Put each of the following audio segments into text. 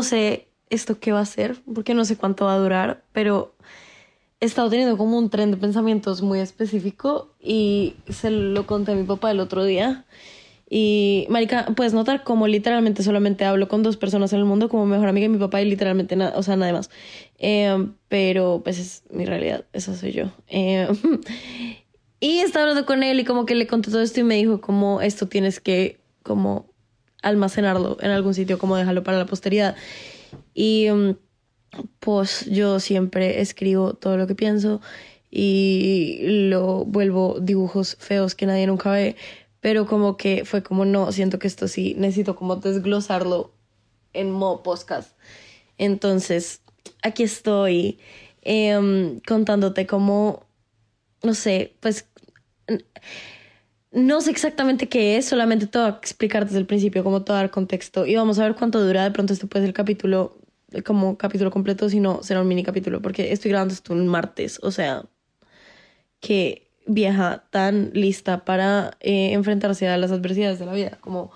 no sé esto qué va a ser, porque no sé cuánto va a durar, pero he estado teniendo como un tren de pensamientos muy específico y se lo conté a mi papá el otro día. Y, Marica, puedes notar como literalmente solamente hablo con dos personas en el mundo, como mejor amiga y mi papá, y literalmente nada, o sea, nada más. Eh, pero, pues es mi realidad, esa soy yo. Eh, y estaba hablando con él y como que le conté todo esto y me dijo como esto tienes que como almacenarlo en algún sitio, como dejarlo para la posteridad. Y mm, pues yo siempre escribo todo lo que pienso y lo vuelvo dibujos feos que nadie nunca ve pero como que fue como no, siento que esto sí necesito como desglosarlo en modo podcast. Entonces, aquí estoy em, contándote cómo, no sé, pues no sé exactamente qué es, solamente te voy a explicar desde el principio cómo todo dar contexto y vamos a ver cuánto dura, de pronto este puede ser el capítulo como capítulo completo, si no será un mini capítulo, porque estoy grabando esto un martes, o sea, que vieja tan lista para eh, enfrentarse a las adversidades de la vida, como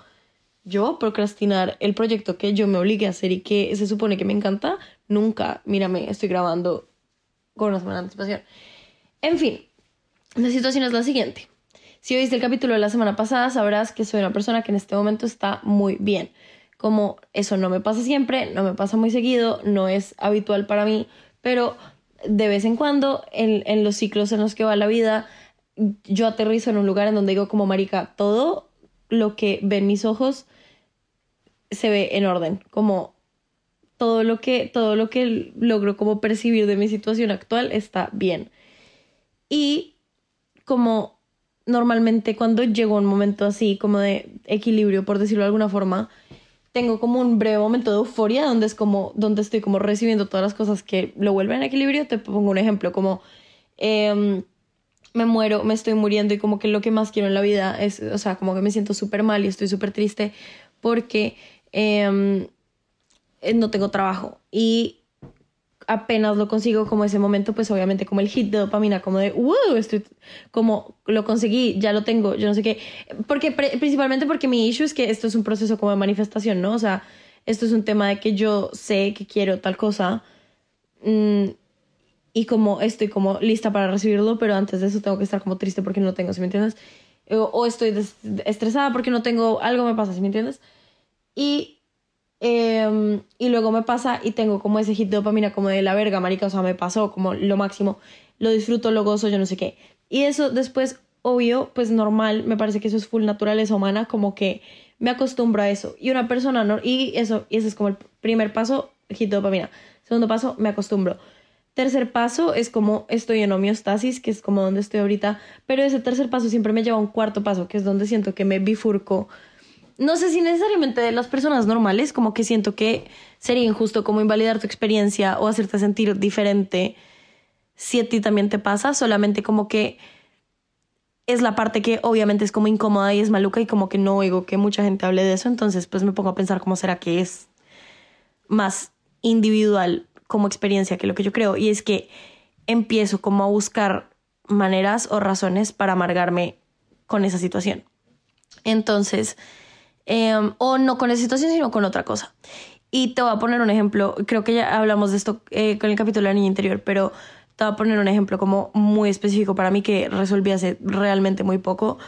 yo procrastinar el proyecto que yo me obligué a hacer y que se supone que me encanta, nunca, mírame, estoy grabando con una semana de anticipación. En fin, la situación es la siguiente. Si oíste el capítulo de la semana pasada, sabrás que soy una persona que en este momento está muy bien. Como eso no me pasa siempre, no me pasa muy seguido, no es habitual para mí, pero de vez en cuando en, en los ciclos en los que va la vida, yo aterrizo en un lugar en donde digo como marica, todo lo que ven mis ojos se ve en orden, como todo lo que todo lo que logro como percibir de mi situación actual está bien. Y como normalmente cuando llego un momento así como de equilibrio, por decirlo de alguna forma, tengo como un breve momento de euforia donde es como donde estoy como recibiendo todas las cosas que lo vuelven a equilibrio. Te pongo un ejemplo como eh, me muero, me estoy muriendo y como que lo que más quiero en la vida es, o sea, como que me siento súper mal y estoy súper triste porque em, eh, no tengo trabajo y apenas lo consigo como ese momento, pues obviamente como el hit de dopamina, como de, wow, estoy como lo conseguí, ya lo tengo, yo no sé qué, porque principalmente porque mi issue es que esto es un proceso como de manifestación, ¿no? O sea, esto es un tema de que yo sé que quiero tal cosa. Mm, y como estoy como lista para recibirlo, pero antes de eso tengo que estar como triste porque no tengo, ¿sí me entiendes? O, estoy estresada porque no tengo, algo me pasa, ¿sí me entiendes? Y, em, y luego me pasa y tengo como ese hit de dopamina como de la verga, marica, o sea, me pasó como lo máximo, lo disfruto, lo gozo, yo no sé qué. Y eso después, obvio, pues normal, me parece que eso es full naturaleza humana, como que me acostumbro a eso. Y una persona, no, y eso, y ese es como el primer paso, hit de dopamina. Segundo paso, me acostumbro. Tercer paso es como estoy en homeostasis, que es como donde estoy ahorita, pero ese tercer paso siempre me lleva a un cuarto paso, que es donde siento que me bifurco. No sé si necesariamente de las personas normales, como que siento que sería injusto como invalidar tu experiencia o hacerte sentir diferente si a ti también te pasa, solamente como que es la parte que obviamente es como incómoda y es maluca y como que no oigo que mucha gente hable de eso, entonces pues me pongo a pensar cómo será que es más individual como experiencia que lo que yo creo y es que empiezo como a buscar maneras o razones para amargarme con esa situación. Entonces, em, o no con esa situación, sino con otra cosa. Y te voy a poner un ejemplo, creo que ya hablamos de esto eh, con el capítulo de la niña interior, pero te voy a poner un ejemplo como muy específico para mí que resolví hace realmente muy poco,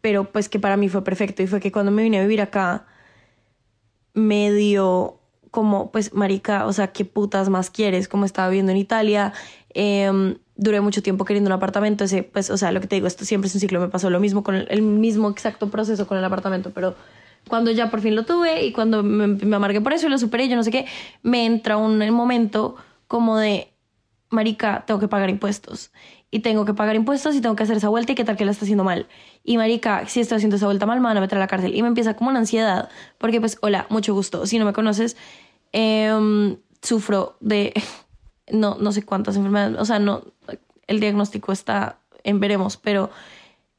pero pues que para mí fue perfecto y fue que cuando me vine a vivir acá me dio como, pues, marica, o sea, ¿qué putas más quieres? Como estaba viviendo en Italia, eh, duré mucho tiempo queriendo un apartamento, ese, pues, o sea, lo que te digo, esto siempre es un ciclo, me pasó lo mismo con el, mismo exacto proceso con el apartamento, pero cuando ya por fin lo tuve y cuando me, amargué por eso y lo superé, yo no sé qué, me entra un momento como de, marica, tengo que pagar impuestos. Y tengo que pagar impuestos y tengo que hacer esa vuelta y qué tal que la está haciendo mal. Y marica, si estoy haciendo esa vuelta mal, me van a meter a la cárcel. Y me empieza como una ansiedad. Porque pues, hola, mucho gusto. Si no me conoces, Em, sufro de no, no sé cuántas enfermedades, o sea, no, el diagnóstico está en veremos, pero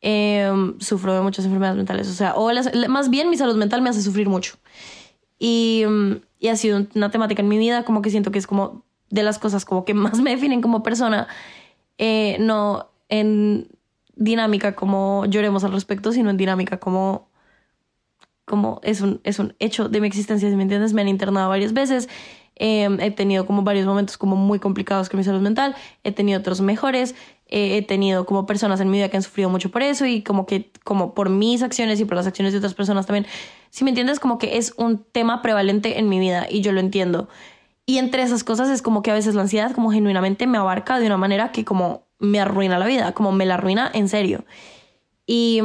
em, sufro de muchas enfermedades mentales, o sea, o más bien mi salud mental me hace sufrir mucho. Y, y, ha sido una temática en mi vida, como que siento que es como de las cosas como que más me definen como persona, eh, no en dinámica como lloremos al respecto, sino en dinámica como como es un, es un hecho de mi existencia, me entiendes, me han internado varias veces, em, he tenido como varios momentos como muy complicados con mi salud mental, he tenido otros mejores, he tenido como personas en mi vida que han sufrido mucho por eso y como que como por mis acciones y por las acciones de otras personas también, si me entiendes, como que es un tema prevalente en mi vida y yo lo entiendo. Y entre esas cosas es como que a veces la ansiedad como genuinamente me abarca de una manera que como me arruina la vida, como me la arruina en serio. Y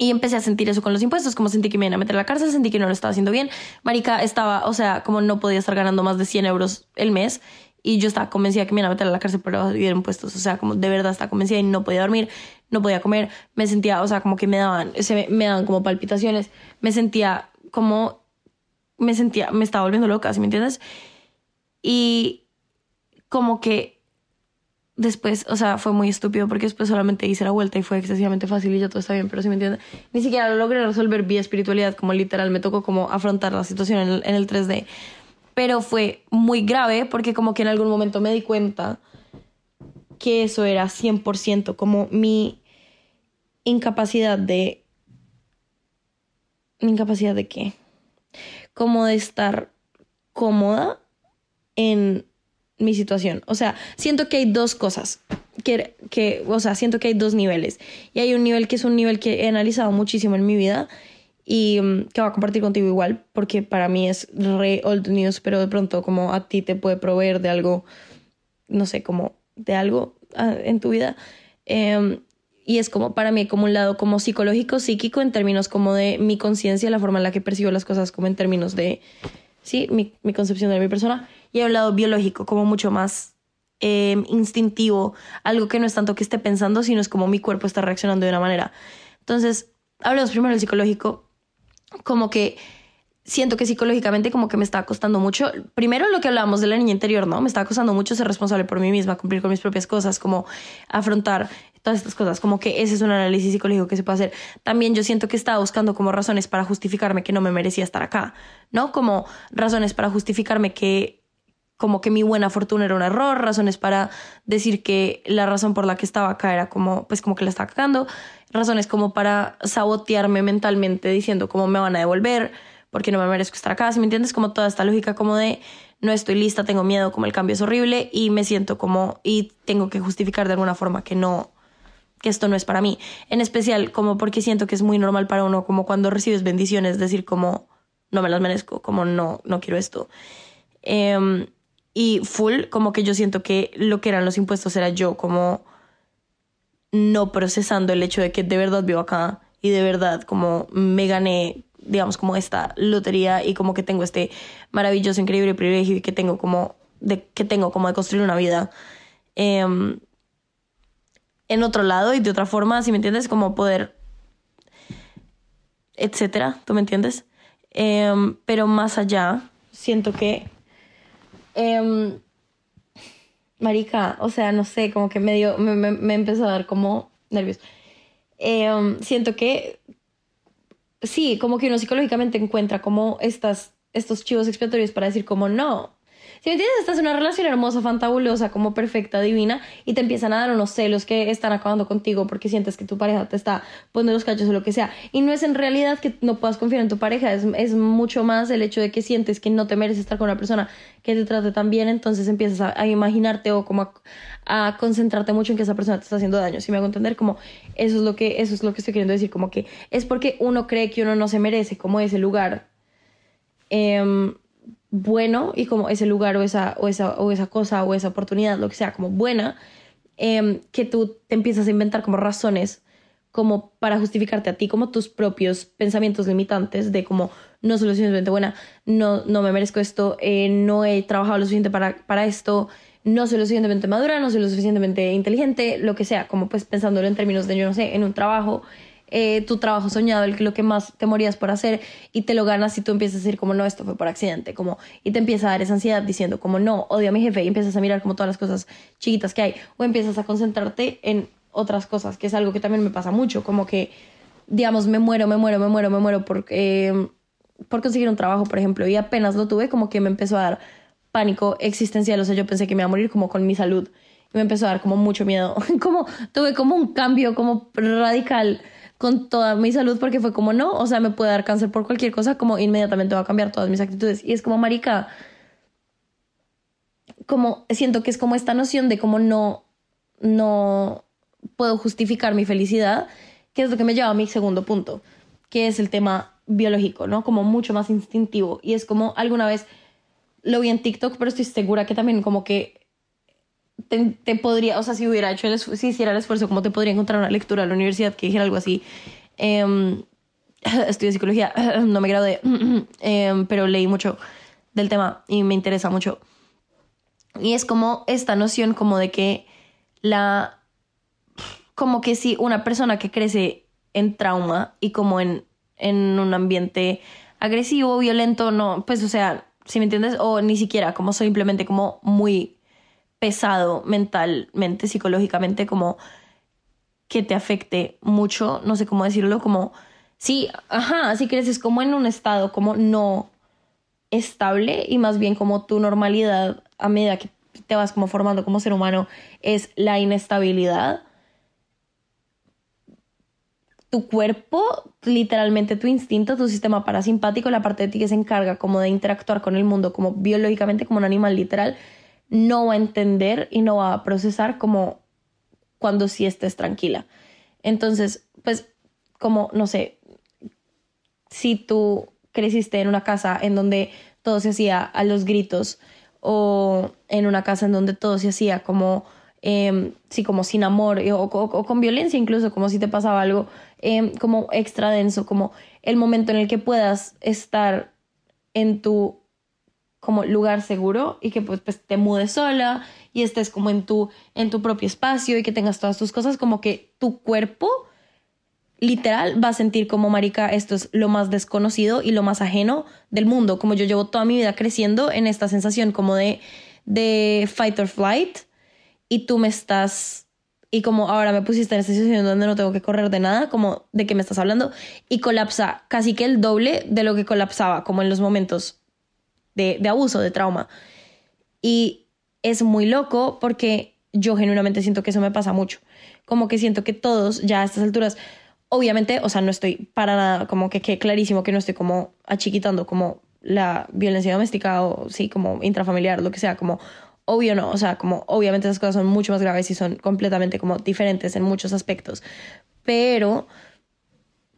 y empecé a sentir eso con los impuestos, como sentí que me iban a meter a la cárcel, sentí que no lo estaba haciendo bien. Marica estaba, o sea, como no podía estar ganando más de 100 euros el mes y yo estaba convencida que me iban a meter a la cárcel por evadir impuestos. O sea, como de verdad estaba convencida y no podía dormir, no podía comer. Me sentía, o sea, como que me daban, se me, daban como palpitaciones. Me sentía como, me sentía, me estaba volviendo loca, ¿sí me entiendes? Y como que después, o sea, fue muy estúpido porque después solamente hice la vuelta y fue excesivamente fácil y ya todo está bien, pero si me entiendes, ni siquiera lo logré resolver vía espiritualidad, como literal, me tocó como afrontar la situación en en el 3D. Pero fue muy grave porque como que en algún momento me di cuenta que eso era 100% como mi incapacidad de... ¿Mi incapacidad de qué? Como de estar cómoda en mi situación. O sea, siento que hay dos cosas. Que, que, o sea, siento que hay dos niveles. Y hay un nivel que es un nivel que he analizado muchísimo en mi vida y mm, que voy a compartir contigo igual, porque para mí es re old news, pero de pronto como a ti te puede proveer de algo, no sé, como de algo ah, en tu vida. Em, y es como para mí como un lado como psicológico, psíquico, en términos como de mi conciencia, la forma en la que percibo las cosas, como en términos de, sí, mi, mi concepción de mi persona y hay un lado biológico, como mucho más eh, instintivo, algo que no es tanto que esté pensando, sino es como mi cuerpo está reaccionando de una manera. Entonces, hablamos primero del psicológico, como que siento que psicológicamente como que me está costando mucho. Primero lo que hablábamos de la niña interior, ¿no? Me está costando mucho ser responsable por mí misma, cumplir con mis propias cosas, como afrontar todas estas cosas, como que ese es un análisis psicológico que se puede hacer. También yo siento que estaba buscando como razones para justificarme que no me merecía estar acá, ¿no? Como razones para justificarme que como que mi buena fortuna era un error, razones para decir que la razón por la que estaba acá era como, pues como que la estaba cagando, razones como para sabotearme mentalmente diciendo cómo me van a devolver, porque no me merezco estar acá, si me entiendes, como toda esta lógica como de no estoy lista, tengo miedo, como el cambio es horrible y me siento como, y tengo que justificar de alguna forma que no, que esto no es para mí. En especial como porque siento que es muy normal para uno, como cuando recibes bendiciones, decir como no me las merezco, como no, no quiero esto. Eh, y full, como que yo siento que lo que eran los impuestos era yo como no procesando el hecho de que de verdad vivo acá y de verdad como me gané, digamos, como esta lotería y como que tengo este maravilloso, increíble privilegio y que tengo como de, que tengo como de construir una vida em, en otro lado y de otra forma, si me entiendes, como poder, etcétera, ¿tú me entiendes? Em, pero más allá, siento que Em, marica, o sea, no sé, como que medio, me, me, empezó a dar como nervios. Em, siento que sí, como que uno psicológicamente encuentra como estas, estos chivos expiatorios para decir como no, si me entiendes, estás en una relación hermosa, fantabulosa, como perfecta, divina, y te empiezan a dar unos celos que están acabando contigo porque sientes que tu pareja te está poniendo los cachos o lo que sea. Y no es en realidad que no puedas confiar en tu pareja, es, es mucho más el hecho de que sientes que no te mereces estar con una persona que te trate tan bien, entonces empiezas a, imaginarte o como a, concentrarte mucho en que esa persona te está haciendo daño. Si me hago entender, como eso es lo que, eso es lo que estoy queriendo decir, como que es porque uno cree que uno no se merece como ese lugar. Eh, bueno y como ese lugar o esa, o esa, o esa cosa o esa oportunidad, lo que sea, como buena, em, que tú te empiezas a inventar como razones como para justificarte a ti, como tus propios pensamientos limitantes de como no soy lo suficientemente buena, no, no me merezco esto, eh, no he trabajado lo suficiente para, para esto, no soy lo suficientemente madura, no soy lo suficientemente inteligente, lo que sea, como pues pensándolo en términos de, yo no sé, en un trabajo, eh, tu trabajo soñado, el, lo que más te morías por hacer y te lo ganas y tú empiezas a decir como no, esto fue por accidente, como y te empieza a dar esa ansiedad diciendo como no, odio a mi jefe y empiezas a mirar como todas las cosas chiquitas que hay o empiezas a concentrarte en otras cosas, que es algo que también me pasa mucho, como que digamos me muero, me muero, me muero, me muero por, eh, por conseguir un trabajo, por ejemplo, y apenas lo tuve como que me empezó a dar pánico existencial, o sea, yo pensé que me iba a morir como con mi salud y me empezó a dar como mucho miedo, como tuve como un cambio como radical con toda mi salud porque fue como no, o sea, me puede dar cáncer por cualquier cosa, como inmediatamente va a cambiar todas mis actitudes. Y es como, marica, como siento que es como esta noción de como no, no puedo justificar mi felicidad, que es lo que me lleva a mi segundo punto, que es el tema biológico, ¿no? Como mucho más instintivo. Y es como alguna vez lo vi en TikTok, pero estoy segura que también como que te, podría, o sea, si hubiera hecho el si hiciera el esfuerzo, como te podría encontrar una lectura a la universidad que dijera algo así. Eh, estudio psicología, no me gradué, em, pero leí mucho del tema y me interesa mucho. Y es como esta noción como de que la, como que si una persona que crece en trauma y como en, en un ambiente agresivo, violento, no, pues o sea, si me entiendes, o ni siquiera como simplemente como muy pesado mentalmente, psicológicamente, como que te afecte mucho, no sé cómo decirlo, como, sí, ajá, si creces como en un estado como no estable y más bien como tu normalidad a medida que te vas como formando como ser humano es la inestabilidad. Tu cuerpo, literalmente tu instinto, tu sistema parasimpático, la parte de ti que se encarga como de interactuar con el mundo como biológicamente como un animal literal, no va a entender y no va a procesar como cuando sí estés tranquila. Entonces, pues como, no sé, si tú creciste en una casa en donde todo se hacía a los gritos o en una casa en donde todo se hacía como, eh, sí, como sin amor o, con violencia incluso, como si te pasaba algo em, como extra denso, como el momento en el que puedas estar en tu como lugar seguro y que pues, pues, te mudes sola y estés como en tu, en tu propio espacio y que tengas todas tus cosas, como que tu cuerpo literal va a sentir como marica, esto es lo más desconocido y lo más ajeno del mundo, como yo llevo toda mi vida creciendo en esta sensación como de, de fight or flight y tú me estás y como ahora me pusiste en esta situación donde no tengo que correr de nada, como de qué me estás hablando, y colapsa casi que el doble de lo que colapsaba, como en los momentos de, abuso, de trauma. Y es muy loco porque yo genuinamente siento que eso me pasa mucho. Como que siento que todos ya a estas alturas, obviamente, o sea, no estoy para nada, como que quede clarísimo que no estoy como achiquitando como la violencia doméstica o sí, como intrafamiliar, lo que sea, como obvio no, o sea, como obviamente esas cosas son mucho más graves y son completamente como diferentes en muchos aspectos. Pero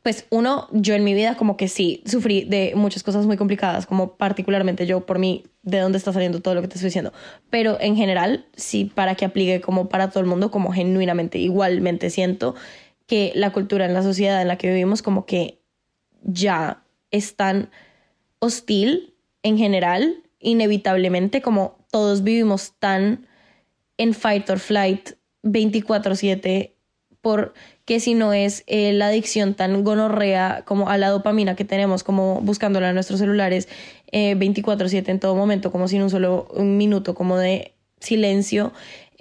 pues uno, yo en mi vida como que sí sufrí de muchas cosas muy complicadas, como particularmente yo por mí, de dónde está saliendo todo lo que te estoy diciendo. Pero en general, sí, para que aplique como para todo el mundo, como genuinamente, igualmente siento que la cultura en la sociedad en la que vivimos como que ya es tan hostil en general, inevitablemente, como todos vivimos tan en fight or flight 24/7 por que si no es eh, la adicción tan gonorrea como a la dopamina que tenemos, como buscándola en nuestros celulares 24/7 eh, en todo momento, como sin un solo un minuto como de silencio,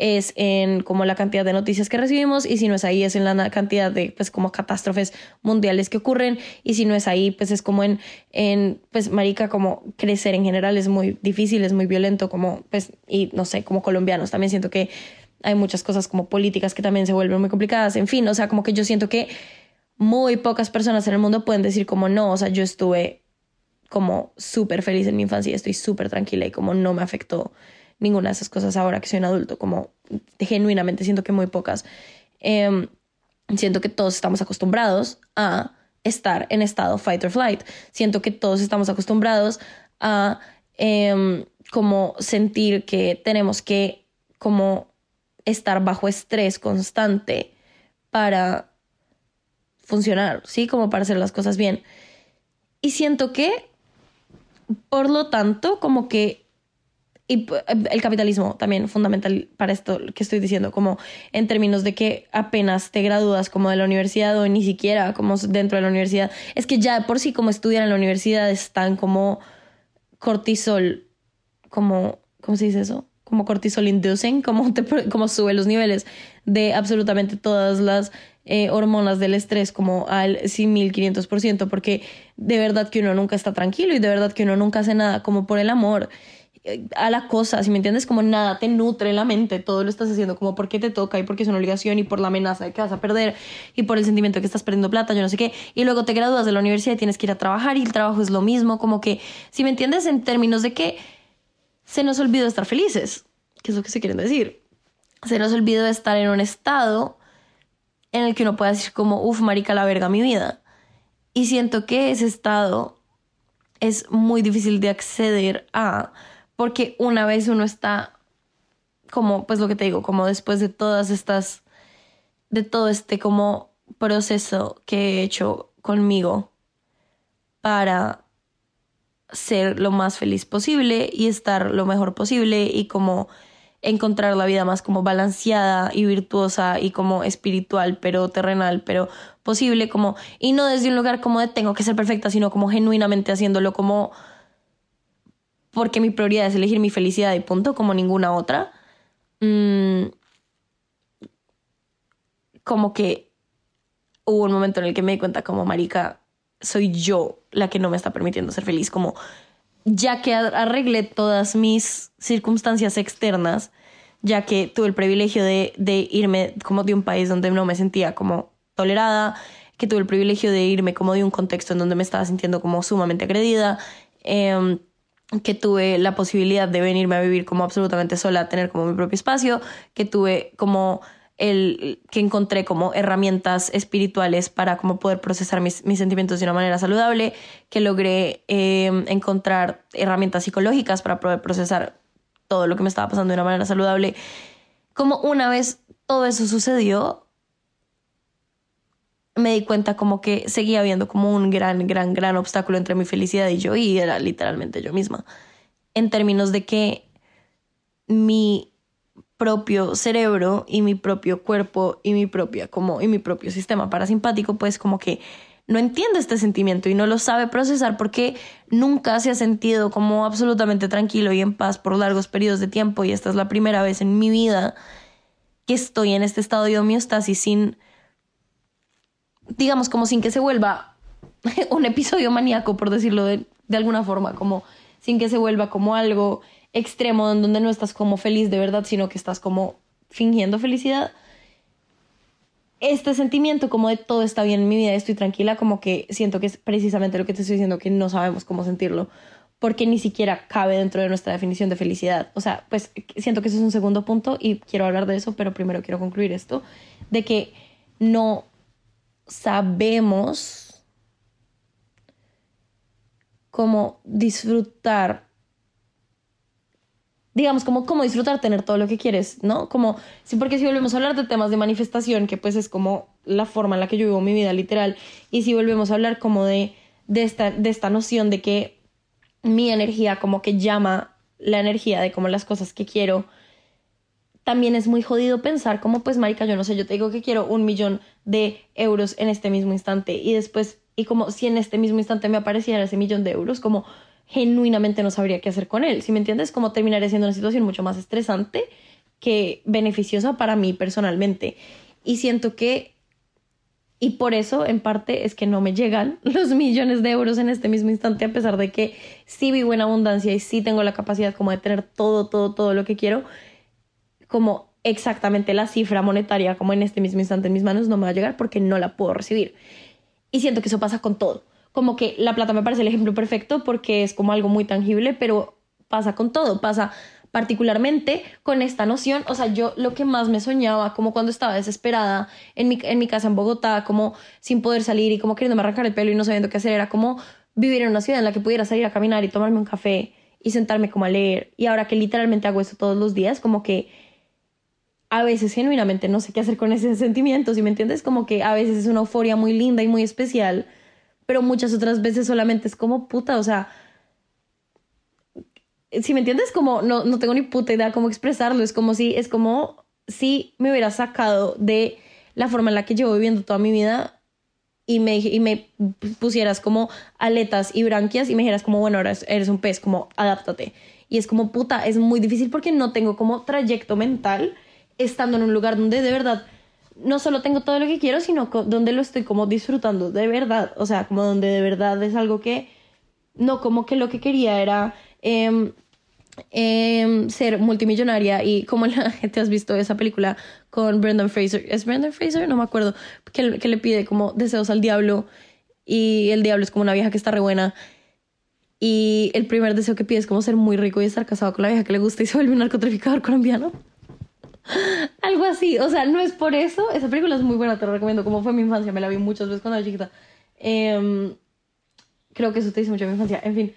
es en como la cantidad de noticias que recibimos y si no es ahí es en la cantidad de pues como catástrofes mundiales que ocurren y si no es ahí pues es como en en pues marica como crecer en general es muy difícil es muy violento como pues y no sé como colombianos también siento que hay muchas cosas como políticas que también se vuelven muy complicadas, en fin, o sea, como que yo siento que muy pocas personas en el mundo pueden decir como no, o sea, yo estuve como súper feliz en mi infancia y estoy súper tranquila y como no me afectó ninguna de esas cosas ahora que soy un adulto, como genuinamente siento que muy pocas. Em, siento que todos estamos acostumbrados a estar en estado fight or flight. Siento que todos estamos acostumbrados a em, como sentir que tenemos que como estar bajo estrés constante para funcionar, ¿sí? Como para hacer las cosas bien. Y siento que, por lo tanto, como que y el capitalismo también fundamental para esto que estoy diciendo, como en términos de que apenas te gradúas como de la universidad o ni siquiera como dentro de la universidad, es que ya por sí como estudian en la universidad están como cortisol, como, ¿cómo se dice eso? Como cortisol inducing, como, como sube los niveles de absolutamente todas las eh, hormonas del estrés como al 1500%, porque de verdad que uno nunca está tranquilo y de verdad que uno nunca hace nada como por el amor. eh, a la cosa, si me entiendes, como nada te nutre la mente, todo lo estás haciendo como porque te toca y porque es una obligación y por la amenaza de que vas a perder y por el sentimiento de que estás perdiendo plata, yo no sé qué, y luego te gradúas de la universidad y tienes que ir a trabajar y el trabajo es lo mismo, como que, si me entiendes, en términos de que se nos olvidó estar felices, que es lo que se quieren decir, se nos olvidó estar en un estado en el que uno pueda decir como, uff, marica, la verga mi vida. Y siento que ese estado es muy difícil de acceder a porque una vez uno está como, pues lo que te digo, como después de todas estas, de todo este como proceso que he hecho conmigo para ser lo más feliz posible y estar lo mejor posible y como encontrar la vida más como balanceada y virtuosa y como espiritual, pero terrenal, pero posible, como, y no desde un lugar como de tengo que ser perfecta, sino como genuinamente haciéndolo como porque mi prioridad es elegir mi felicidad y punto, como ninguna otra. Mm, como que hubo un momento en el que me di cuenta como marica, soy yo la que no me está permitiendo ser feliz, como ya que arreglé todas mis circunstancias externas, ya que tuve el privilegio de, irme como de un país donde no me sentía como tolerada, que tuve el privilegio de irme como de un contexto en donde me estaba sintiendo como sumamente agredida, eh, que tuve la posibilidad de venirme a vivir como absolutamente sola, tener como mi propio espacio, que tuve como el que encontré como herramientas espirituales para poder procesar mis, sentimientos de una manera saludable, que logré em, encontrar herramientas psicológicas para poder procesar todo lo que me estaba pasando de una manera saludable. Como una vez todo eso sucedió, me di cuenta como que seguía habiendo como un gran, gran, gran obstáculo entre mi felicidad y yo y era literalmente yo misma. En términos de que mi propio cerebro y mi propio cuerpo y mi propia como y mi propio sistema parasimpático pues como que no entiende este sentimiento y no lo sabe procesar porque nunca se ha sentido como absolutamente tranquilo y en paz por largos periodos de tiempo. Y esta es la primera vez en mi vida que estoy en este estado de homeostasis sin digamos, como sin que se vuelva un episodio maníaco, por decirlo de, alguna forma, como sin que se vuelva como algo extremo en donde no estás como feliz de verdad, sino que estás como fingiendo felicidad. Este sentimiento como de todo está bien en mi vida, estoy tranquila, como que siento que es precisamente lo que te estoy diciendo, que no sabemos cómo sentirlo, porque ni siquiera cabe dentro de nuestra definición de felicidad. O sea, pues siento que eso es un segundo punto y quiero hablar de eso, pero primero quiero concluir esto, de que no sabemos cómo disfrutar, digamos, como cómo disfrutar tener todo lo que quieres, ¿no? Como, sí, porque si volvemos a hablar de temas de manifestación, que pues es como la forma en la que yo vivo mi vida literal, y si volvemos a hablar como de, de, esta, de esta noción de que mi energía como que llama la energía de como las cosas que quiero, también es muy jodido pensar como pues marica, yo no sé, yo te digo que quiero un millón de euros en este mismo instante y después, y como si en este mismo instante me apareciera ese millón de euros, como genuinamente no sabría qué hacer con él, si me entiendes, como terminaría siendo una situación mucho más estresante que beneficiosa para mí personalmente. Y siento que, y por eso en parte es que no me llegan los millones de euros en este mismo instante, a pesar de que sí vivo en abundancia y sí tengo la capacidad como de tener todo, todo, todo lo que quiero como exactamente la cifra monetaria como en este mismo instante en mis manos no me va a llegar porque no la puedo recibir. Y siento que eso pasa con todo. Como que la plata me parece el ejemplo perfecto porque es como algo muy tangible, pero pasa con todo, pasa particularmente con esta noción, o sea, yo lo que más me soñaba, como cuando estaba desesperada en mi, en mi casa en Bogotá, como sin poder salir y como queriéndome arrancar el pelo y no sabiendo qué hacer, era como vivir en una ciudad en la que pudiera salir a caminar y tomarme un café y sentarme como a leer. Y ahora que literalmente hago eso todos los días, como que a veces genuinamente no sé qué hacer con ese sentimiento, si me entiendes? Como que a veces es una euforia muy linda y muy especial, pero muchas otras veces solamente es como puta, o sea, si me entiendes, como no, no tengo ni puta idea cómo expresarlo, es como si, es como si me hubiera sacado de la forma en la que llevo viviendo toda mi vida y me, y me pusieras como aletas y branquias y me dijeras como, bueno, ahora eres un pez, como adáptate. Y es como, puta, es muy difícil porque no tengo como trayecto mental estando en un lugar donde de verdad no solo tengo todo lo que quiero, sino donde lo estoy como disfrutando de verdad. O sea, como donde de verdad es algo que no como que lo que quería era em, em, ser multimillonaria y como la gente has visto esa película con Brendan Fraser, ¿es Brendan Fraser? No me acuerdo, que, le pide como deseos al diablo y el diablo es como una vieja que está re buena y el primer deseo que pide es como ser muy rico y estar casado con la vieja que le gusta y se vuelve un narcotraficador colombiano. Algo así, o sea, no es por eso. Esa película es muy buena, te lo recomiendo. Como fue mi infancia, me la vi muchas veces cuando era chiquita. Em, creo que eso te dice mucho de mi infancia. En fin,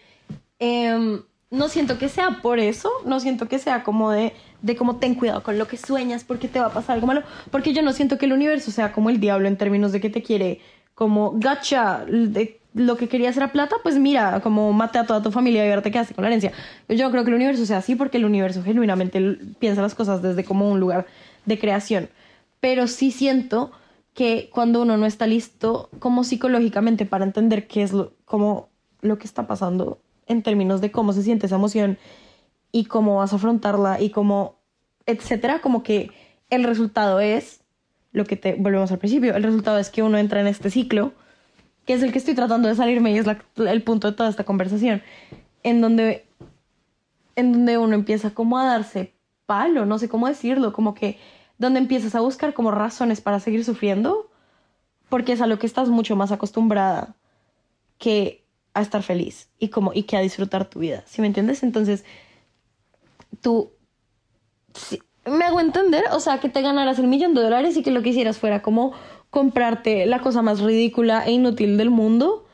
em, no siento que sea por eso, no siento que sea como de, de como ten cuidado con lo que sueñas porque te va a pasar algo malo. Porque yo no siento que el universo sea como el diablo en términos de que te quiere como gacha, lo que querías era plata, pues mira, como mate a toda tu familia y ahora te quedaste con la herencia. Yo creo que el universo sea así porque el universo genuinamente piensa las cosas desde como un lugar de creación. Pero sí siento que cuando uno no está listo como psicológicamente para entender qué es lo, como lo que está pasando en términos de cómo se siente esa emoción y cómo vas a afrontarla y cómo, etcétera, como que el resultado es lo que te volvemos al principio, el resultado es que uno entra en este ciclo que es el que estoy tratando de salirme y es el punto de toda esta conversación, en donde, en donde uno empieza como a darse palo, no sé cómo decirlo, como que donde empiezas a buscar como razones para seguir sufriendo, porque es a lo que estás mucho más acostumbrada que a estar feliz y como y que a disfrutar tu vida, ¿sí me entiendes? Entonces, tú me hago entender, o sea, que te ganaras el millón de dólares y que lo que hicieras fuera como comprarte la cosa más ridícula e inútil del mundo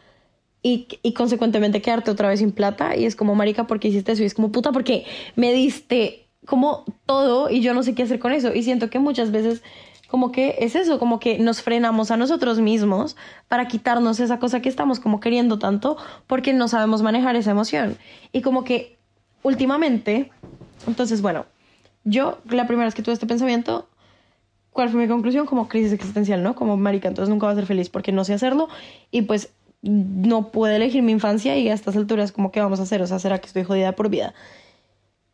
y, y, consecuentemente quedarte otra vez sin plata. Y es como marica porque hiciste eso y es como puta porque me diste como todo y yo no sé qué hacer con eso y siento que muchas veces como que es eso, como que nos frenamos a nosotros mismos para quitarnos esa cosa que estamos como queriendo tanto porque no sabemos manejar esa emoción. Y como que últimamente entonces bueno yo la primera vez que tuve este pensamiento ¿Cuál fue mi conclusión? Como crisis existencial, ¿no? Como marica, entonces nunca va a ser feliz porque no sé hacerlo y pues no puedo elegir mi infancia y a estas alturas como qué vamos a hacer, o sea, será que estoy jodida por vida.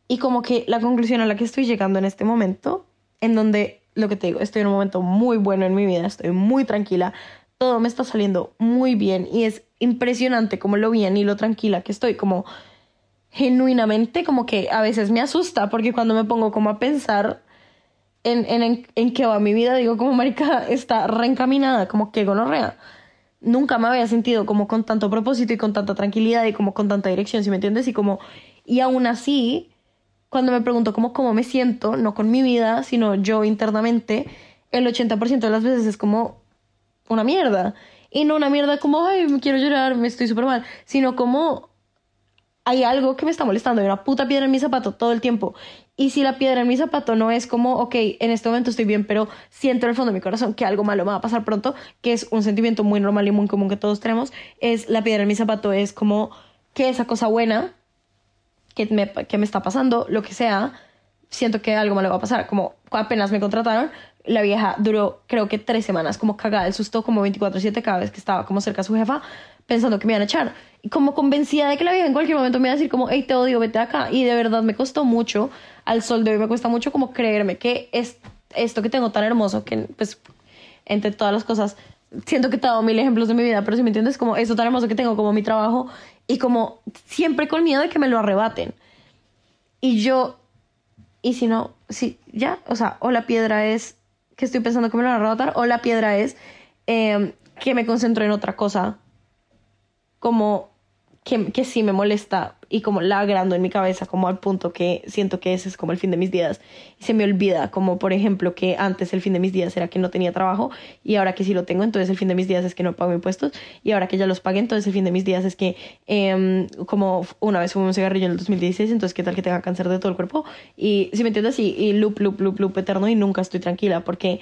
Y como que la conclusión a la que estoy llegando en este momento, en donde lo que te digo, estoy en un momento muy bueno en mi vida, estoy muy tranquila, todo me está saliendo muy bien y es impresionante como lo bien y lo tranquila que estoy, como genuinamente como que a veces me asusta porque cuando me pongo como a pensar en, en, en qué va mi vida, digo, como marica está reencaminada, como que gonorrea. Nunca me había sentido como con tanto propósito y con tanta tranquilidad y como con tanta dirección, si me entiendes? Y como, y aún así, cuando me pregunto cómo, cómo me siento, no con mi vida, sino yo internamente, el 80% de las veces es como una mierda. Y no una mierda como, ay, me quiero llorar, me estoy súper mal, sino como hay algo que me está molestando, hay una puta piedra en mi zapato todo el tiempo. Y si la piedra en mi zapato no es como, ok, en este momento estoy bien, pero siento en el fondo de mi corazón que algo malo me va a pasar pronto, que es un sentimiento muy normal y muy común que todos tenemos, es la piedra en mi zapato, es como que esa cosa buena que me, que me está pasando, lo que sea, siento que algo malo va a pasar. Como apenas me contrataron, la vieja duró creo que tres semanas como cagada el susto, como 24/7 cada vez que estaba como cerca a su jefa, pensando que me iban a echar. Y como convencida de que la vieja en cualquier momento me iba a decir como, hey, te odio, vete acá. Y de verdad me costó mucho, al sol de hoy me cuesta mucho como creerme que es esto que tengo tan hermoso, que pues entre todas las cosas, siento que te he dado mil ejemplos de mi vida, pero si me entiendes, como esto tan hermoso que tengo, como mi trabajo, y como siempre con miedo de que me lo arrebaten. Y yo, y si no, sí, ya, o sea, o la piedra es que estoy pensando que me lo van a arrebatar, o la piedra es eh, que me concentro en otra cosa como que, que, sí me molesta y como la agrando en mi cabeza como al punto que siento que ese es como el fin de mis días. Se me olvida como por ejemplo que antes el fin de mis días era que no tenía trabajo y ahora que sí lo tengo entonces el fin de mis días es que no pago impuestos y ahora que ya los pagué entonces el fin de mis días es que eh, como una vez fumé un cigarrillo en el 2016 entonces qué tal que tenga cáncer de todo el cuerpo. Y si me entiendes y, y loop loop loop loop eterno y nunca estoy tranquila porque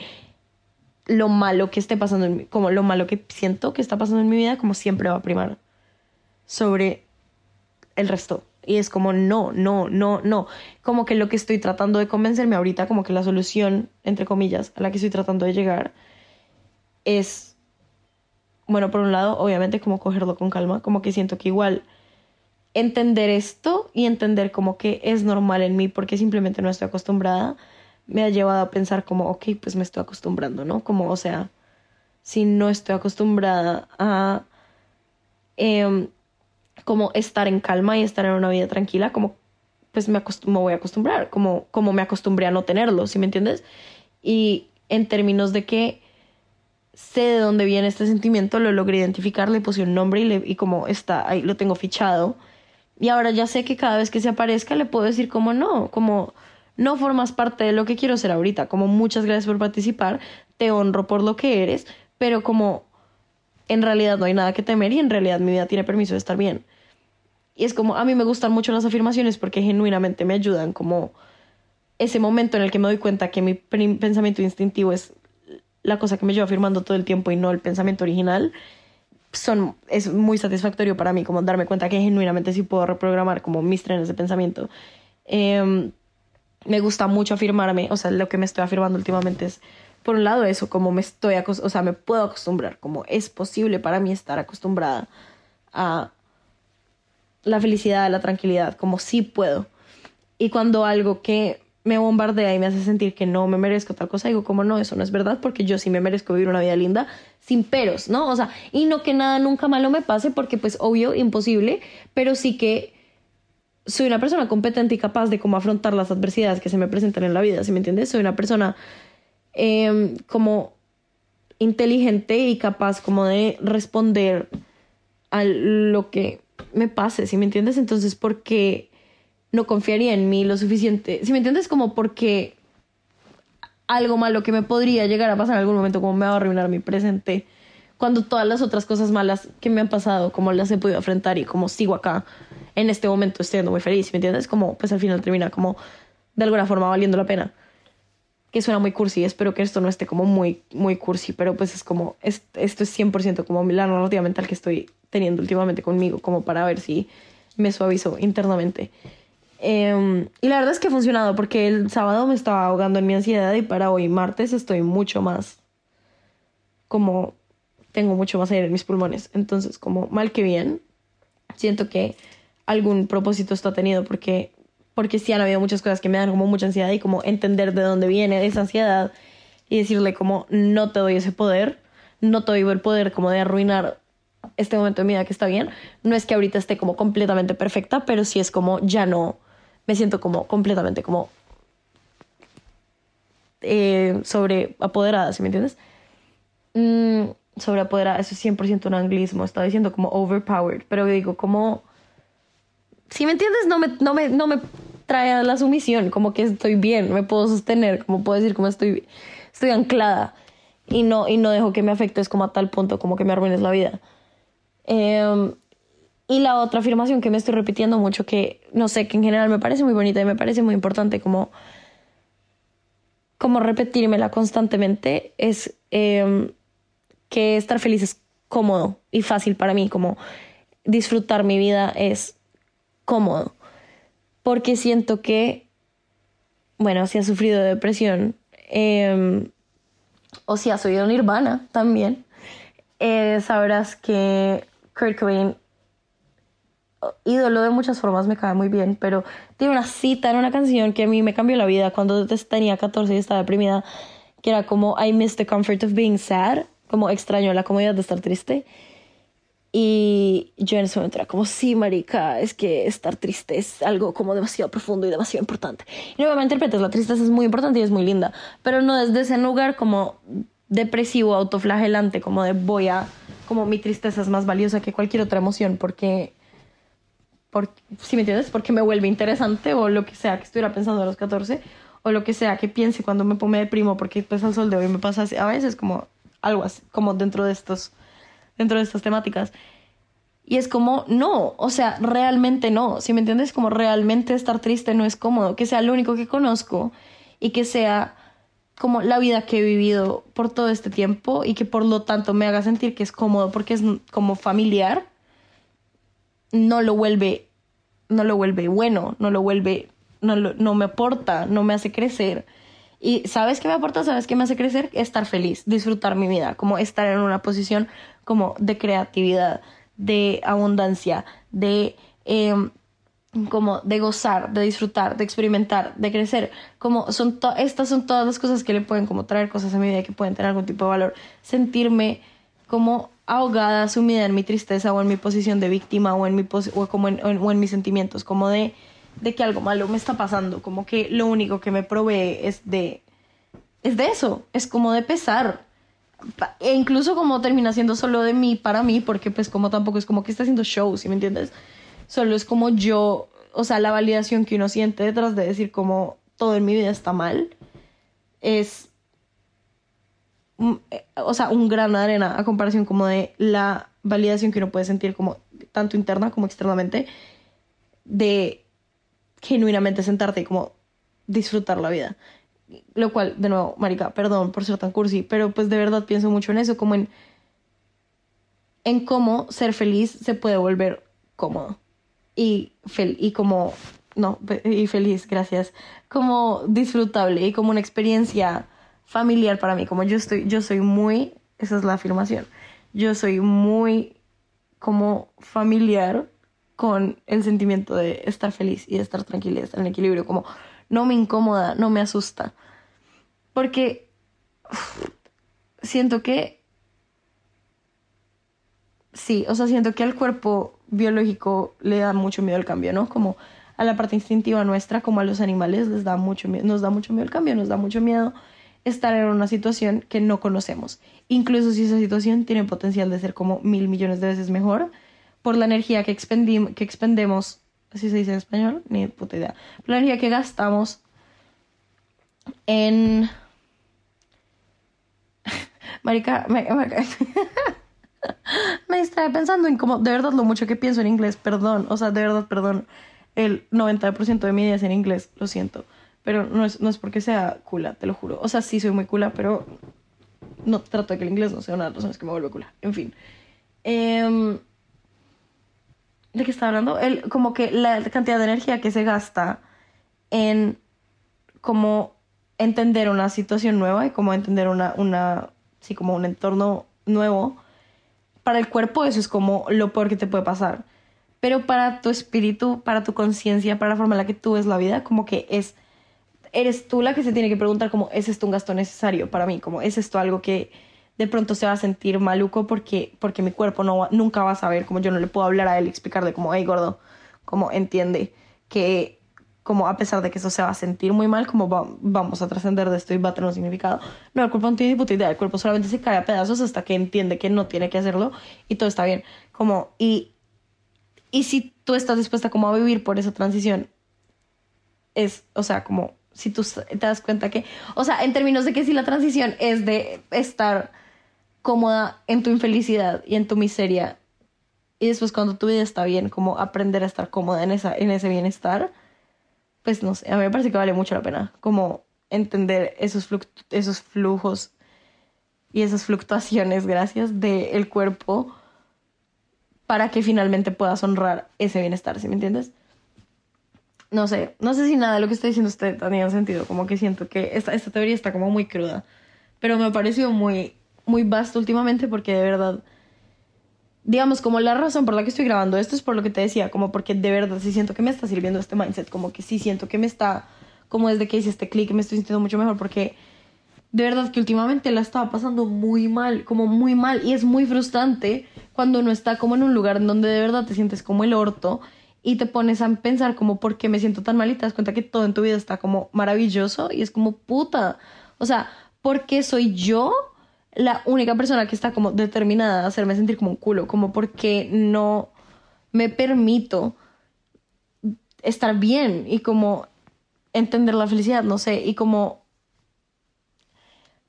lo malo que esté pasando en como lo malo que siento que está pasando en mi vida como siempre va a primar sobre el resto. Y es como, no, no, no, no. Como que lo que estoy tratando de convencerme ahorita, como que la solución, entre comillas, a la que estoy tratando de llegar es, bueno, por un lado, obviamente como cogerlo con calma, como que siento que igual entender esto y entender como que es normal en mí porque simplemente no estoy acostumbrada, me ha llevado a pensar como, ok, pues me estoy acostumbrando, ¿no? Como, o sea, si no estoy acostumbrada a... Eh, como estar en calma y estar en una vida tranquila, como pues me, me voy a acostumbrar, como, como me acostumbré a no tenerlo, ¿sí me entiendes? Y en términos de que sé de dónde viene este sentimiento, lo logré identificar, le puse un nombre y, le, y como está ahí, lo tengo fichado. Y ahora ya sé que cada vez que se aparezca le puedo decir como no, como no formas parte de lo que quiero ser ahorita, como muchas gracias por participar, te honro por lo que eres, pero como en realidad no hay nada que temer y en realidad mi vida tiene permiso de estar bien. Y es como, a mí me gustan mucho las afirmaciones porque genuinamente me ayudan, como ese momento en el que me doy cuenta que mi pensamiento instintivo es la cosa que me lleva afirmando todo el tiempo y no el pensamiento original, son, es muy satisfactorio para mí, como darme cuenta que genuinamente sí puedo reprogramar como mis trenes de pensamiento. Em, me gusta mucho afirmarme, o sea, lo que me estoy afirmando últimamente es, por un lado, eso, como me estoy, o sea, me puedo acostumbrar, como es posible para mí estar acostumbrada a la felicidad, la tranquilidad, como sí puedo. Y cuando algo que me bombardea y me hace sentir que no me merezco tal cosa, digo como no, eso no es verdad porque yo sí me merezco vivir una vida linda sin peros, ¿no? O sea, y no que nada nunca malo me pase porque pues obvio, imposible, pero sí que soy una persona competente y capaz de cómo afrontar las adversidades que se me presentan en la vida, ¿sí me entiendes? Soy una persona em, como inteligente y capaz como de responder a lo que me pase, ¿sí me entiendes? Entonces, ¿por qué no confiaría en mí lo suficiente? ¿Sí me entiendes? Como porque algo malo que me podría llegar a pasar en algún momento, como me va a arruinar mi presente, cuando todas las otras cosas malas que me han pasado, como las he podido afrontar y como sigo acá en este momento estoy muy feliz, ¿me entiendes? Como pues al final termina como de alguna forma valiendo la pena. Que suena muy cursi, espero que esto no esté como muy, muy cursi, pero pues es como, esto es 100% como la narrativa mental que estoy teniendo últimamente conmigo, como para ver si me suavizo internamente. Em, y la verdad es que ha funcionado porque el sábado me estaba ahogando en mi ansiedad y para hoy martes estoy mucho más como tengo mucho más aire en mis pulmones. Entonces, como mal que bien, siento que algún propósito está tenido porque, porque sí han habido muchas cosas que me dan como mucha ansiedad y como entender de dónde viene esa ansiedad y decirle como no te doy ese poder, no te doy el poder como de arruinar este momento de mi vida que está bien. No es que ahorita esté como completamente perfecta, pero sí es como ya no, me siento como completamente como eh, sobre apoderada, ¿sí me entiendes? Mm, sobre apoderada, eso es 100% un anglismo, estaba diciendo como overpowered, pero digo como si me entiendes, no me, no me, no me trae a la sumisión, como que estoy bien, me puedo sostener, como puedo decir, como estoy, estoy anclada y no, y no dejo que me afectes como a tal punto, como que me arruines la vida. Em, y la otra afirmación que me estoy repitiendo mucho, que no sé, que en general me parece muy bonita y me parece muy importante, como, como repetírmela constantemente, es em, que estar feliz es cómodo y fácil para mí, como disfrutar mi vida es cómodo, porque siento que, bueno, si has sufrido de depresión em, o si has oído Nirvana también, eh, sabrás que Kurt Cobain, ídolo de muchas formas, me cae muy bien, pero tiene una cita en una canción que a mí me cambió la vida cuando tenía 14 y estaba deprimida, que era como I miss the comfort of being sad, como extraño la comodidad de estar triste. Y yo en ese momento era como, sí, marica, es que estar triste es algo como demasiado profundo y demasiado importante. Y nuevamente interpretas, la tristeza es muy importante y es muy linda, pero no desde ese lugar como depresivo, autoflagelante, como de voy a, como mi tristeza es más valiosa que cualquier otra emoción, porque, porque si me entiendes, porque me vuelve interesante o lo que sea que estuviera pensando a los 14, o lo que sea que piense cuando me pongo deprimo, porque pues al sol de hoy me pasa así, a veces como algo así, como dentro de estos dentro de estas temáticas. Y es como, no, o sea, realmente no. Si me entiendes, como realmente estar triste no es cómodo, que sea lo único que conozco y que sea como la vida que he vivido por todo este tiempo y que por lo tanto me haga sentir que es cómodo porque es como familiar, no lo vuelve, no lo vuelve bueno, no lo vuelve, no, no me aporta, no me hace crecer. Y ¿sabes qué me aporta? ¿Sabes qué me hace crecer? Estar feliz, disfrutar mi vida, como estar en una posición como de creatividad, de abundancia, de em, como de gozar, de disfrutar, de experimentar, de crecer. Como son estas son todas las cosas que le pueden como traer cosas a mi vida que pueden tener algún tipo de valor. Sentirme como ahogada, sumida en mi tristeza o en mi posición de víctima o en mi o como en, o en mis sentimientos, como de de que algo malo me está pasando, como que lo único que me provee es de, es de eso, es como de pesar. E incluso como termina siendo solo de mí para mí, porque pues como tampoco es como que está haciendo show, ¿sí me entiendes? Solo es como yo, o sea, la validación que uno siente detrás de decir como todo en mi vida está mal, es, eh, o sea, un gran arena a comparación como de la validación que uno puede sentir como tanto interna como externamente de genuinamente sentarte y como disfrutar la vida. Lo cual, de nuevo, Marica, perdón por ser tan cursi, pero pues de verdad pienso mucho en eso, como en, en cómo ser feliz se puede volver cómodo y, fel y como, no, y feliz, gracias, como disfrutable y como una experiencia familiar para mí, como yo estoy, yo soy muy, esa es la afirmación, yo soy muy como familiar con el sentimiento de estar feliz y de estar tranquila y de estar en equilibrio, como no me incomoda, no me asusta, porque siento que sí, o sea, siento que al cuerpo biológico le da mucho miedo el cambio, ¿no? Como a la parte instintiva nuestra, como a los animales, les da mucho nos da mucho miedo el cambio, nos da mucho miedo estar en una situación que no conocemos. Incluso si esa situación tiene potencial de ser como mil millones de veces mejor, por la energía que, que expendemos, así se dice en español, ni puta idea, la energía que gastamos en... Marica, me, me distrae pensando en cómo, de verdad, lo mucho que pienso en inglés, perdón, o sea, de verdad, perdón, el 90% de mi día es en inglés, lo siento, pero no es, no es porque sea cula, te lo juro, o sea, sí soy muy cula, pero no trato de que el inglés no sea una de las razones que me vuelve cula, en fin. Em, ¿De qué estaba hablando? El, como que la cantidad de energía que se gasta en como entender una situación nueva y como entender una, una, sí, como un entorno nuevo para el cuerpo eso es como lo peor que te puede pasar. Pero para tu espíritu, para tu conciencia, para la forma en la que tú ves la vida, como que es, eres tú la que se tiene que preguntar como, ¿es esto un gasto necesario para mí? Como, ¿es esto algo que de pronto se va a sentir maluco porque, porque mi cuerpo no nunca va a saber, como yo no le puedo hablar a él y explicarle como, hey gordo, como entiende que como a pesar de que eso se va a sentir muy mal, como vamos a trascender de esto y va a tener un significado. No, el cuerpo no tiene ni puta idea, el cuerpo solamente se cae a pedazos hasta que entiende que no tiene que hacerlo y todo está bien. Como, y, y si tú estás dispuesta como a vivir por esa transición, es, o sea, como si tú te das cuenta que, o sea, en términos de que si la transición es de estar cómoda en tu infelicidad y en tu miseria, y después cuando tu vida está bien, como aprender a estar cómoda en, esa, en ese bienestar, pues no sé, a mí me parece que vale mucho la pena como entender esos, esos flujos y esas fluctuaciones, gracias, del cuerpo para que finalmente puedas honrar ese bienestar, ¿sí me entiendes? No sé, no sé si nada de lo que estoy diciendo usted tenía sentido, como que siento que esta, esta teoría está como muy cruda, pero me ha parecido muy, muy vasto últimamente porque de verdad digamos, como la razón por la que estoy grabando esto es por lo que te decía, como porque de verdad sí siento que me está sirviendo este mindset, como que sí siento que me está, como desde que hice este clic me estoy sintiendo mucho mejor porque de verdad que últimamente la estaba pasando muy mal, como muy mal y es muy frustrante cuando uno está como en un lugar en donde de verdad te sientes como el orto y te pones a pensar como por qué me siento tan mal y te das cuenta que todo en tu vida está como maravilloso y es como puta, o sea, ¿por qué soy yo? La única persona que está como determinada a hacerme sentir como un culo, como porque no me permito estar bien y como entender la felicidad, no sé, y como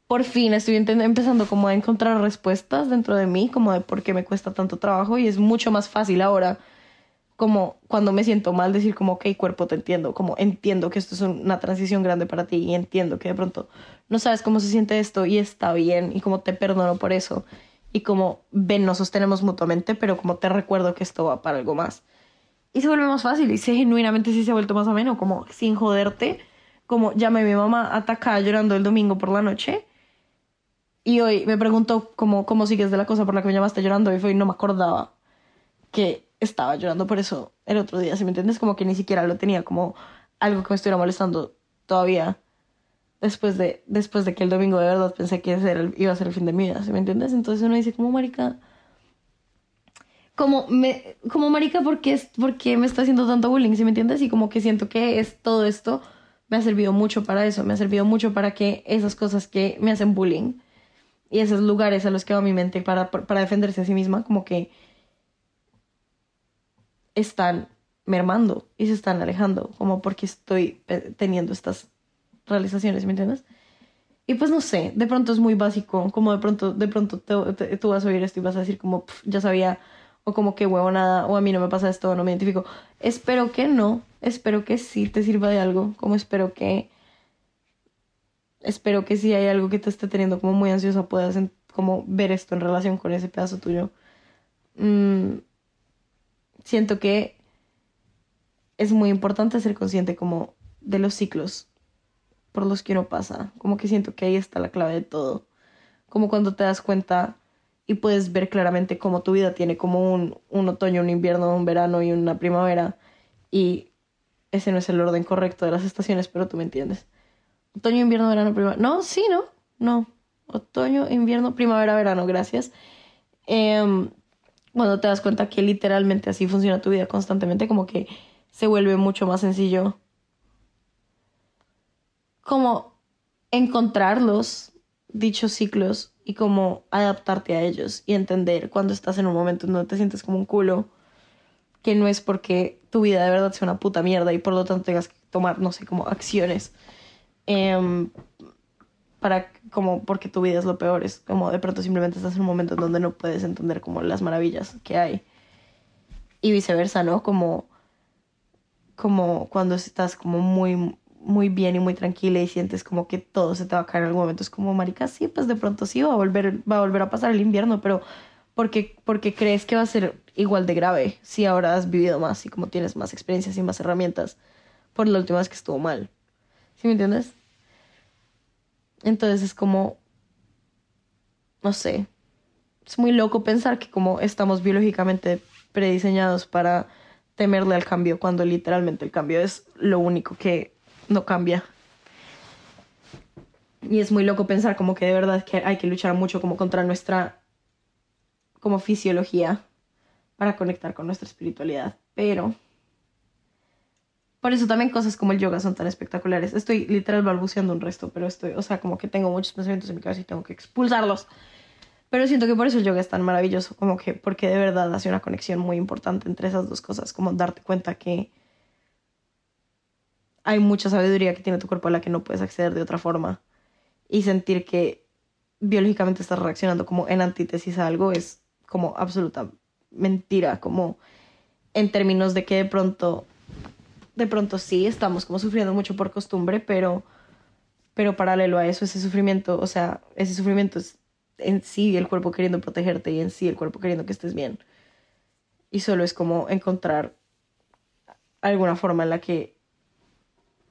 por fin estoy empezando como a encontrar respuestas dentro de mí, como de por qué me cuesta tanto trabajo y es mucho más fácil ahora como cuando me siento mal, decir como, ok, cuerpo, te entiendo, como entiendo que esto es una transición grande para ti y entiendo que de pronto no sabes cómo se siente esto y está bien y como te perdono por eso y como ven, nos sostenemos mutuamente, pero como te recuerdo que esto va para algo más. Y se vuelve más fácil y sé genuinamente si se ha vuelto más ameno, como sin joderte, como llamé a mi mamá atacada llorando el domingo por la noche y hoy me preguntó como, cómo sigues de la cosa por la que me llamaste llorando y fue y no me acordaba que estaba llorando por eso el otro día, ¿sí me entiendes? Como que ni siquiera lo tenía como algo que me estuviera molestando todavía después de, después de que el domingo de verdad pensé que iba a ser el fin de mi vida, ¿sí me entiendes? Entonces uno dice como, marica, como me como marica porque es porque me está haciendo tanto bullying, ¿sí me entiendes? Y como que siento que es todo esto me ha servido mucho para eso, me ha servido mucho para que esas cosas que me hacen bullying y esos lugares a los que va mi mente para, para defenderse a sí misma, como que están mermando y se están alejando, como porque estoy teniendo estas realizaciones, ¿me entiendes? Y pues no sé, de pronto es muy básico, como de pronto, de pronto tú vas a oír esto y vas a decir como, ya sabía, o como que huevo nada, o a mí no me pasa esto, no me identifico. Espero que no, espero que sí te sirva de algo, como espero que, espero que si hay algo que te esté teniendo como muy ansiosa puedas como ver esto en relación con ese pedazo tuyo. Mm, siento que es muy importante ser consciente como de los ciclos por los que uno pasa. Como que siento que ahí está la clave de todo. Como cuando te das cuenta y puedes ver claramente cómo tu vida tiene como un, un otoño, un invierno, un verano y una primavera. Y ese no es el orden correcto de las estaciones, pero tú me entiendes. Otoño, invierno, verano, primavera. No, sí, no. No. Otoño, invierno, primavera, verano, gracias. Eh, cuando te das cuenta que literalmente así funciona tu vida constantemente, como que se vuelve mucho más sencillo como encontrarlos, dichos ciclos, y como adaptarte a ellos y entender cuando estás en un momento en donde te sientes como un culo, que no es porque tu vida de verdad sea una puta mierda y por lo tanto tengas que tomar, no sé, como acciones. Em, para como porque tu vida es lo peor, es como de pronto simplemente estás en un momento en donde no puedes entender como las maravillas que hay y viceversa, ¿no? Como como cuando estás como muy muy bien y muy tranquila y sientes como que todo se te va a caer en algún momento es como marica sí pues de pronto sí va a volver va a volver a pasar el invierno pero porque porque crees que va a ser igual de grave si ahora has vivido más y como tienes más experiencias y más herramientas por la última vez que estuvo mal ¿sí me entiendes? Entonces es como, no sé, es muy loco pensar que como estamos biológicamente prediseñados para temerle al cambio cuando literalmente el cambio es lo único que no cambia. Y es muy loco pensar como que de verdad que hay que luchar mucho como contra nuestra como fisiología para conectar con nuestra espiritualidad. Pero por eso también cosas como el yoga son tan espectaculares. Estoy literal balbuceando un resto, pero estoy, o sea, como que tengo muchos pensamientos en mi cabeza y tengo que expulsarlos. Pero siento que por eso el yoga es tan maravilloso, como que porque de verdad hace una conexión muy importante entre esas dos cosas, como darte cuenta que hay mucha sabiduría que tiene tu cuerpo a la que no puedes acceder de otra forma y sentir que biológicamente estás reaccionando como en antítesis a algo es como absoluta mentira, como en términos de que de pronto de pronto sí estamos como sufriendo mucho por costumbre, pero, pero paralelo a eso, ese sufrimiento, o sea, ese sufrimiento es en sí el cuerpo queriendo protegerte y en sí el cuerpo queriendo que estés bien. Y solo es como encontrar alguna forma en la que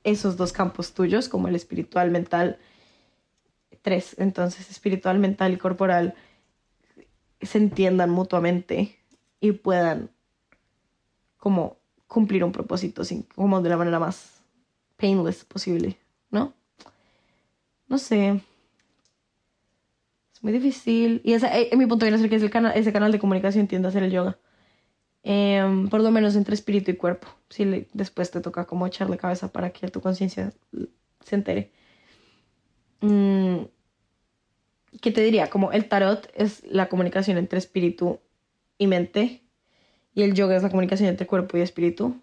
esos dos campos tuyos, como el espiritual, mental, tres, entonces espiritual, mental y corporal, se entiendan mutuamente y puedan como cumplir un propósito como de la manera más painless posible, ¿no? No sé. Es muy difícil. Y eh, en mi punto de vista, que es canal, ese canal de comunicación tiende a hacer el yoga. Em, por lo menos entre espíritu y cuerpo. Si después te toca como echarle cabeza para que tu conciencia se entere. Mm, ¿Qué te diría? Como el tarot es la comunicación entre espíritu y mente y el yoga es la comunicación entre cuerpo y espíritu.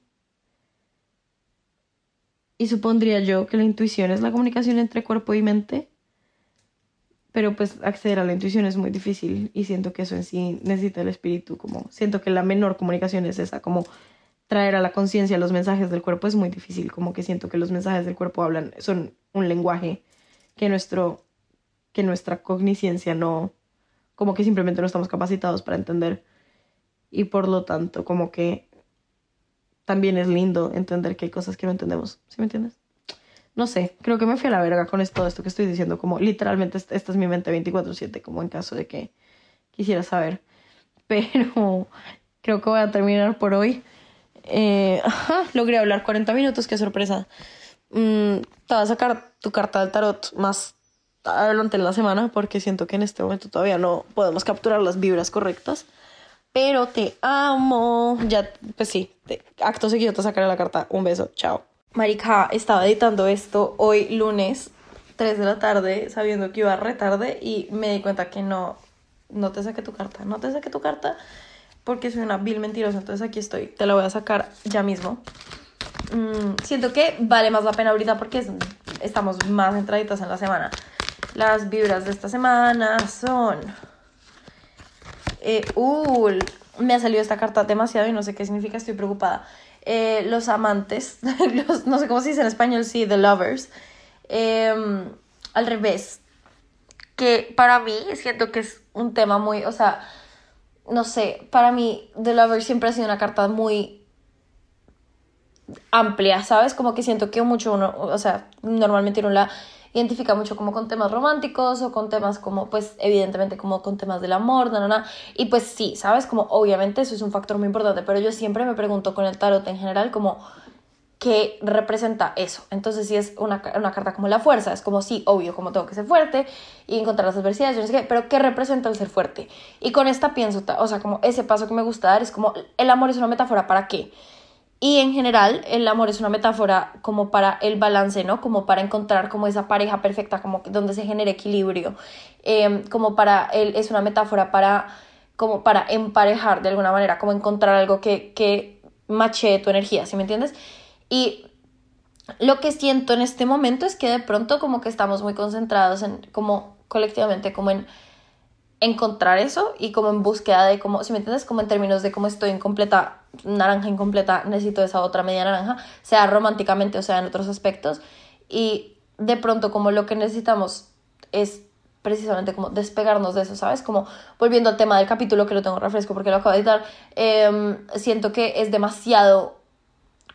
Y supondría yo que la intuición es la comunicación entre cuerpo y mente. Pero pues acceder a la intuición es muy difícil y siento que eso en sí necesita el espíritu, como siento que la menor comunicación es esa, como traer a la conciencia los mensajes del cuerpo es muy difícil, como que siento que los mensajes del cuerpo hablan, son un lenguaje que nuestro que nuestra cogniscencia no como que simplemente no estamos capacitados para entender y por lo tanto como que también es lindo entender que hay cosas que no entendemos, ¿sí me entiendes? No sé, creo que me fui a la verga con todo esto que estoy diciendo, como literalmente esta es mi mente 24/7, como en caso de que quisiera saber. Pero creo que voy a terminar por hoy. Eh, logré hablar 40 minutos, qué sorpresa. Mm, te vas a sacar tu carta del tarot más adelante en la semana porque siento que en este momento todavía no podemos capturar las vibras correctas pero te amo. Ya, pues sí, acto seguido te sacaré la carta. Un beso, chao. Marica, estaba editando esto hoy lunes, 3 de la tarde, sabiendo que iba retarde y me di cuenta que no, no te saqué tu carta, no te saqué tu carta porque soy una vil mentirosa, entonces aquí estoy, te la voy a sacar ya mismo. Mm, siento que vale más la pena ahorita porque estamos más entraditas en la semana. Las vibras de esta semana son... Eh, uh, me ha salido esta carta demasiado y no sé qué significa, estoy preocupada. Eh, los amantes, no sé cómo se dice en español, sí, the lovers. Em, al revés, que para mí siento que es un tema muy, o sea, no sé, para mí The Lover siempre ha sido una carta muy amplia, ¿sabes? Como que siento que mucho uno, o sea, normalmente uno la identifica mucho como con temas románticos o con temas como, pues, evidentemente como con temas del amor, no, no, Y pues sí, ¿sabes? Como obviamente eso es un factor muy importante, pero yo siempre me pregunto con el tarot en general como que representa eso. Entonces, si es una, una, carta como la fuerza, es como sí, obvio, como tengo que ser fuerte y encontrar las adversidades, yo no sé qué, pero ¿qué representa el ser fuerte? Y con esta pienso, o sea, como ese paso que me gusta dar es como el amor es una metáfora para qué. Y en general, el amor es una metáfora como para el balance, ¿no? Como para encontrar como esa pareja perfecta, como donde se genere equilibrio. Em, como para él, es una metáfora para como para emparejar de alguna manera, como encontrar algo que, que mache tu energía, ¿sí me entiendes? Y lo que siento en este momento es que de pronto como que estamos muy concentrados en, como colectivamente, como en encontrar eso y como en búsqueda de como, si me entiendes, como en términos de cómo estoy incompleta, naranja incompleta, necesito esa otra media naranja, sea románticamente o sea en otros aspectos. Y de pronto como lo que necesitamos es precisamente como despegarnos de eso, ¿sabes? Como volviendo al tema del capítulo que lo tengo refresco porque lo acabo de editar, em, siento que es demasiado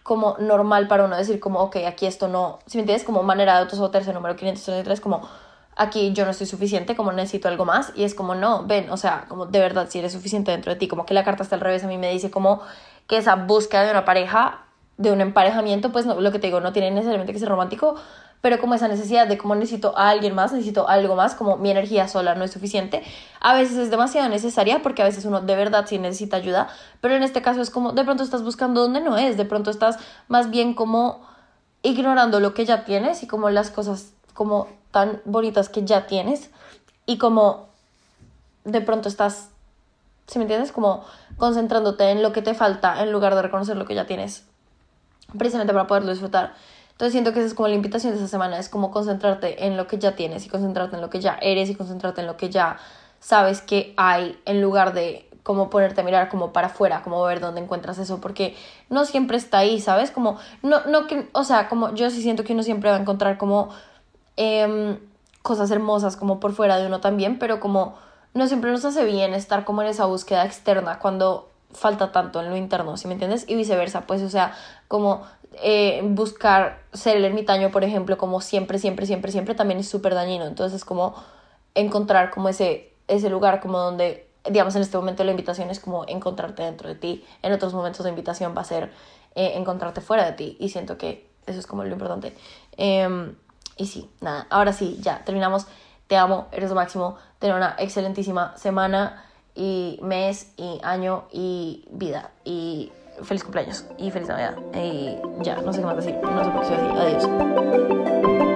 como normal para uno decir como, ok, aquí esto no, si me entiendes, como manera de autosabotearse número 533, como aquí yo no estoy suficiente, como necesito algo más, y es como, no, ven, o sea, como de verdad, si eres suficiente dentro de ti, como que la carta está al revés, a mí me dice como que esa búsqueda de una pareja, de un emparejamiento, pues no, lo que te digo, no tiene necesariamente que ser romántico, pero como esa necesidad de como necesito a alguien más, necesito algo más, como mi energía sola no es suficiente, a veces es demasiado necesaria porque a veces uno de verdad sí necesita ayuda, pero en este caso es como de pronto estás buscando donde no es, de pronto estás más bien como ignorando lo que ya tienes y como las cosas como tan bonitas que ya tienes y como de pronto estás, si me entiendes? Como concentrándote en lo que te falta en lugar de reconocer lo que ya tienes, precisamente para poderlo disfrutar. Entonces siento que esa es como la invitación de esa semana, es como concentrarte en lo que ya tienes y concentrarte en lo que ya eres y concentrarte en lo que ya sabes que hay en lugar de como ponerte a mirar como para afuera, como ver dónde encuentras eso, porque no siempre está ahí, ¿sabes? Como, no, no que, o sea, como yo sí siento que uno siempre va a encontrar como em, cosas hermosas como por fuera de uno también, pero como no siempre nos hace bien estar como en esa búsqueda externa cuando falta tanto en lo interno, ¿sí me entiendes? Y viceversa, pues, o sea, como eh, buscar ser el ermitaño, por ejemplo, como siempre, siempre, siempre, siempre, también es súper dañino. Entonces, como encontrar como ese, ese lugar como donde, digamos, en este momento la invitación es como encontrarte dentro de ti. En otros momentos la invitación va a ser eh, encontrarte fuera de ti. Y siento que eso es como lo importante. Em, y sí, nada, ahora sí, ya terminamos. Te amo, eres lo máximo. Tener una excelentísima semana y mes y año y vida. Y feliz cumpleaños y feliz Navidad. Y ya, no sé qué más decir. No sé por qué estoy así. Adiós.